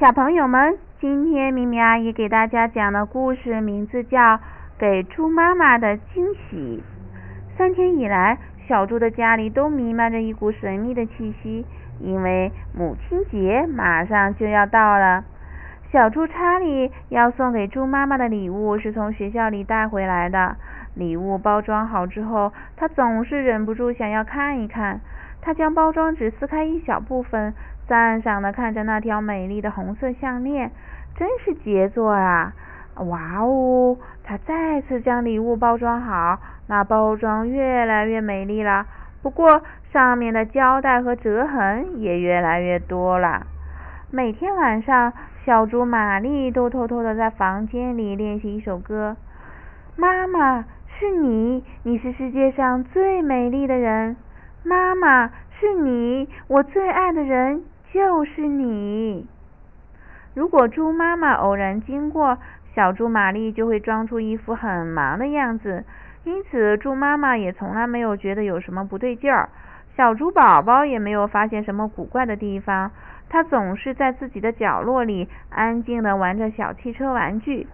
小朋友们，今天咪咪阿姨给大家讲的故事名字叫《给猪妈妈的惊喜》。三天以来，小猪的家里都弥漫着一股神秘的气息，因为母亲节马上就要到了。小猪查理要送给猪妈妈的礼物是从学校里带回来的。礼物包装好之后，他总是忍不住想要看一看。他将包装纸撕开一小部分。赞赏的看着那条美丽的红色项链，真是杰作啊！哇哦！他再次将礼物包装好，那包装越来越美丽了。不过上面的胶带和折痕也越来越多了。每天晚上，小猪玛丽都偷偷的在房间里练习一首歌。妈妈，是你，你是世界上最美丽的人。妈妈，是你，我最爱的人。就是你。如果猪妈妈偶然经过，小猪玛丽就会装出一副很忙的样子，因此猪妈妈也从来没有觉得有什么不对劲儿。小猪宝宝也没有发现什么古怪的地方，他总是在自己的角落里安静的玩着小汽车玩具。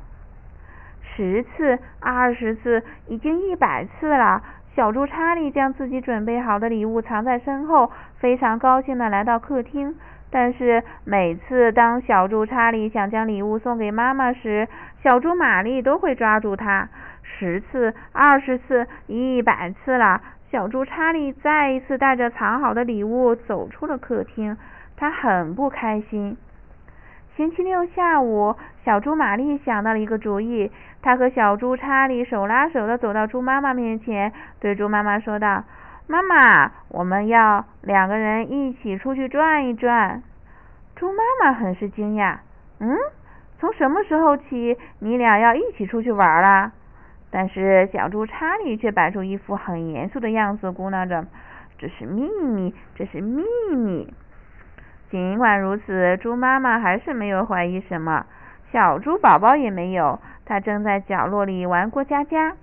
十次、二十次，已经一百次了。小猪查理将自己准备好的礼物藏在身后，非常高兴地来到客厅。但是每次当小猪查理想将礼物送给妈妈时，小猪玛丽都会抓住他。十次、二十次、一百次了，小猪查理再一次带着藏好的礼物走出了客厅，他很不开心。星期六下午，小猪玛丽想到了一个主意。她和小猪查理手拉手的走到猪妈妈面前，对猪妈妈说道：“妈妈，我们要两个人一起出去转一转。”猪妈妈很是惊讶：“嗯，从什么时候起你俩要一起出去玩啦？”但是小猪查理却摆出一副很严肃的样子，咕囔着：“这是秘密，这是秘密。”尽管如此，猪妈妈还是没有怀疑什么，小猪宝宝也没有，他正在角落里玩过家家。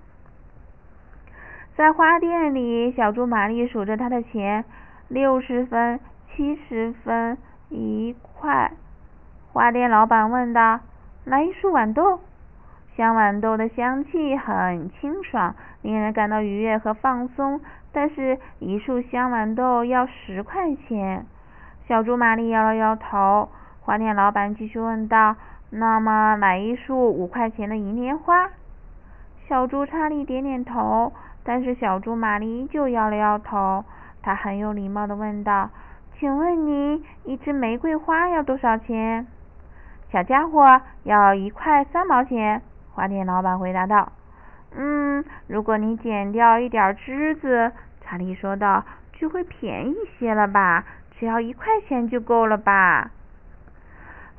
在花店里，小猪玛丽数着她的钱：六十分、七十分、一块。花店老板问道：“来一束豌豆？”香豌豆的香气很清爽，令人感到愉悦和放松。但是，一束香豌豆要十块钱。小猪玛丽摇了摇头。花店老板继续问道：“那么买一束五块钱的银莲花？”小猪查理点点头，但是小猪玛丽依旧摇了摇头。她很有礼貌的问道：“请问您一支玫瑰花要多少钱？”小家伙要一块三毛钱。花店老板回答道：“嗯，如果你剪掉一点枝子，”查理说道，“就会便宜些了吧？”只要一块钱就够了吧？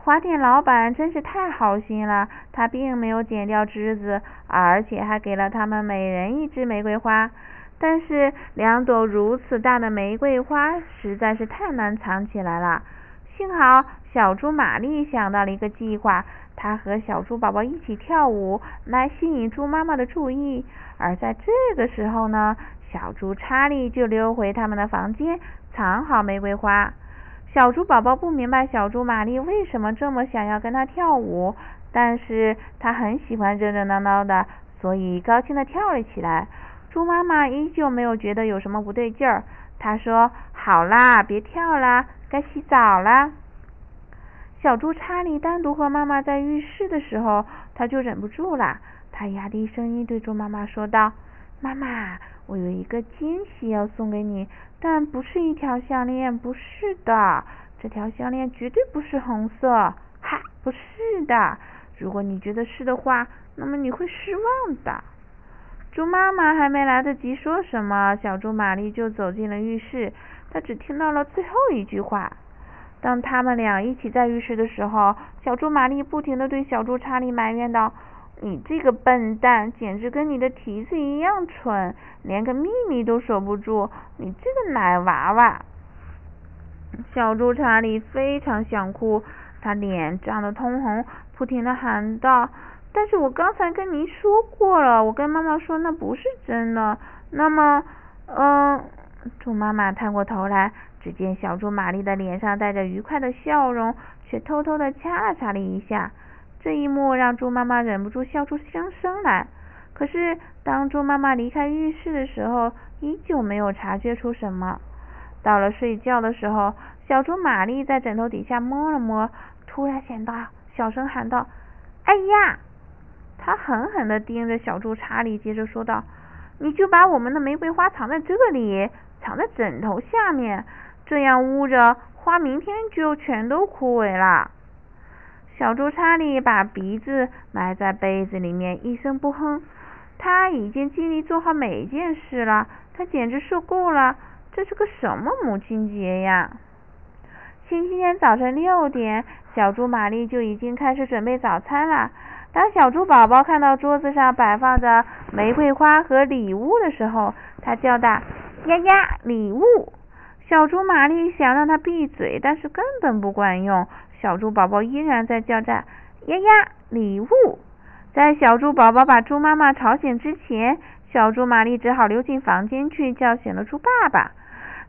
花店老板真是太好心了，他并没有剪掉枝子，而且还给了他们每人一支玫瑰花。但是两朵如此大的玫瑰花实在是太难藏起来了。幸好小猪玛丽想到了一个计划，她和小猪宝宝一起跳舞来吸引猪妈妈的注意。而在这个时候呢，小猪查理就溜回他们的房间。藏好玫瑰花，小猪宝宝不明白小猪玛丽为什么这么想要跟他跳舞，但是他很喜欢热热闹闹的，所以高兴的跳了起来。猪妈妈依旧没有觉得有什么不对劲儿，她说：“好啦，别跳啦，该洗澡啦。”小猪查理单独和妈妈在浴室的时候，他就忍不住了，他压低声音对猪妈妈说道：“妈妈。”我有一个惊喜要送给你，但不是一条项链，不是的，这条项链绝对不是红色，哈，不是的。如果你觉得是的话，那么你会失望的。猪妈妈还没来得及说什么，小猪玛丽就走进了浴室。她只听到了最后一句话。当他们俩一起在浴室的时候，小猪玛丽不停的对小猪查理埋怨道。你这个笨蛋，简直跟你的蹄子一样蠢，连个秘密都守不住。你这个奶娃娃！小猪查理非常想哭，他脸涨得通红，不停的喊道：“但是我刚才跟您说过了，我跟妈妈说那不是真的。”那么，嗯，猪妈妈探过头来，只见小猪玛丽的脸上带着愉快的笑容，却偷偷的掐了查理一下。这一幕让猪妈妈忍不住笑出声声来。可是当猪妈妈离开浴室的时候，依旧没有察觉出什么。到了睡觉的时候，小猪玛丽在枕头底下摸了摸，突然想到，小声喊道：“哎呀！”她狠狠地盯着小猪查理，接着说道：“你就把我们的玫瑰花藏在这里，藏在枕头下面，这样捂着，花明天就全都枯萎了。”小猪查理把鼻子埋在被子里面，一声不哼。他已经尽力做好每一件事了，他简直受够了。这是个什么母亲节呀？星期天早晨六点，小猪玛丽就已经开始准备早餐了。当小猪宝宝看到桌子上摆放着玫瑰花和礼物的时候，他叫道：“呀呀，礼物！”小猪玛丽想让他闭嘴，但是根本不管用。小猪宝宝依然在叫着：“呀呀，礼物！”在小猪宝宝把猪妈妈吵醒之前，小猪玛丽只好溜进房间去叫醒了猪爸爸。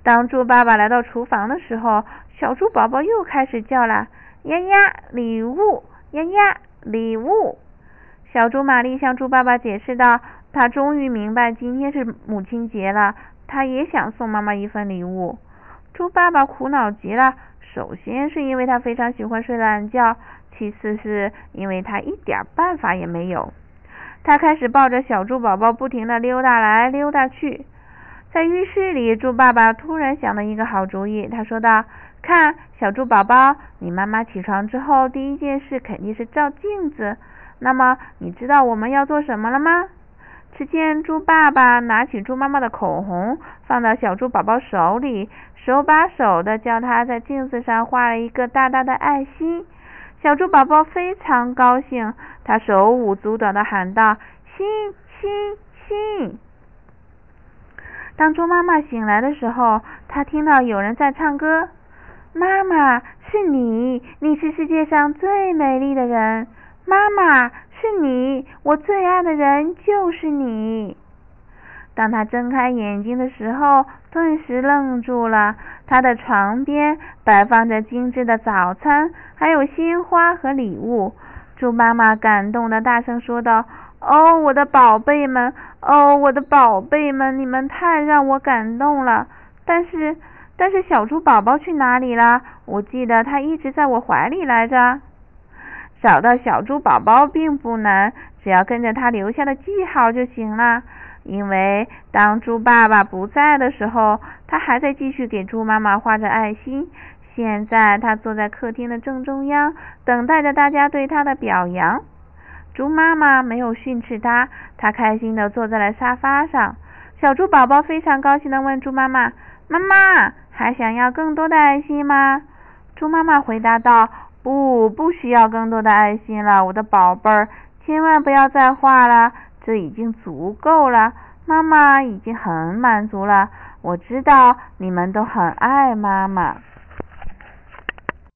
当猪爸爸来到厨房的时候，小猪宝宝又开始叫了：“呀呀，礼物！呀呀，礼物！”小猪玛丽向猪爸爸解释道：“他终于明白今天是母亲节了，他也想送妈妈一份礼物。”猪爸爸苦恼极了。首先是因为他非常喜欢睡懒觉，其次是因为他一点办法也没有。他开始抱着小猪宝宝不停地溜达来溜达去。在浴室里，猪爸爸突然想了一个好主意，他说道：“看，小猪宝宝，你妈妈起床之后第一件事肯定是照镜子。那么，你知道我们要做什么了吗？”只见猪爸爸拿起猪妈妈的口红，放到小猪宝宝手里。手把手的教他在镜子上画了一个大大的爱心，小猪宝宝非常高兴，他手舞足蹈的喊道：“心心心！”当猪妈妈醒来的时候，她听到有人在唱歌：“妈妈，是你，你是世界上最美丽的人。妈妈，是你，我最爱的人就是你。”当他睁开眼睛的时候，顿时愣住了。他的床边摆放着精致的早餐，还有鲜花和礼物。猪妈妈感动的大声说道：“哦，我的宝贝们，哦，我的宝贝们，你们太让我感动了。但是，但是小猪宝宝去哪里了？我记得他一直在我怀里来着。找到小猪宝宝并不难，只要跟着他留下的记号就行了。”因为当猪爸爸不在的时候，他还在继续给猪妈妈画着爱心。现在他坐在客厅的正中央，等待着大家对他的表扬。猪妈妈没有训斥他，他开心的坐在了沙发上。小猪宝宝非常高兴的问猪妈妈：“妈妈，还想要更多的爱心吗？”猪妈妈回答道：“不，不需要更多的爱心了，我的宝贝儿，千万不要再画了。”这已经足够了，妈妈已经很满足了。我知道你们都很爱妈妈。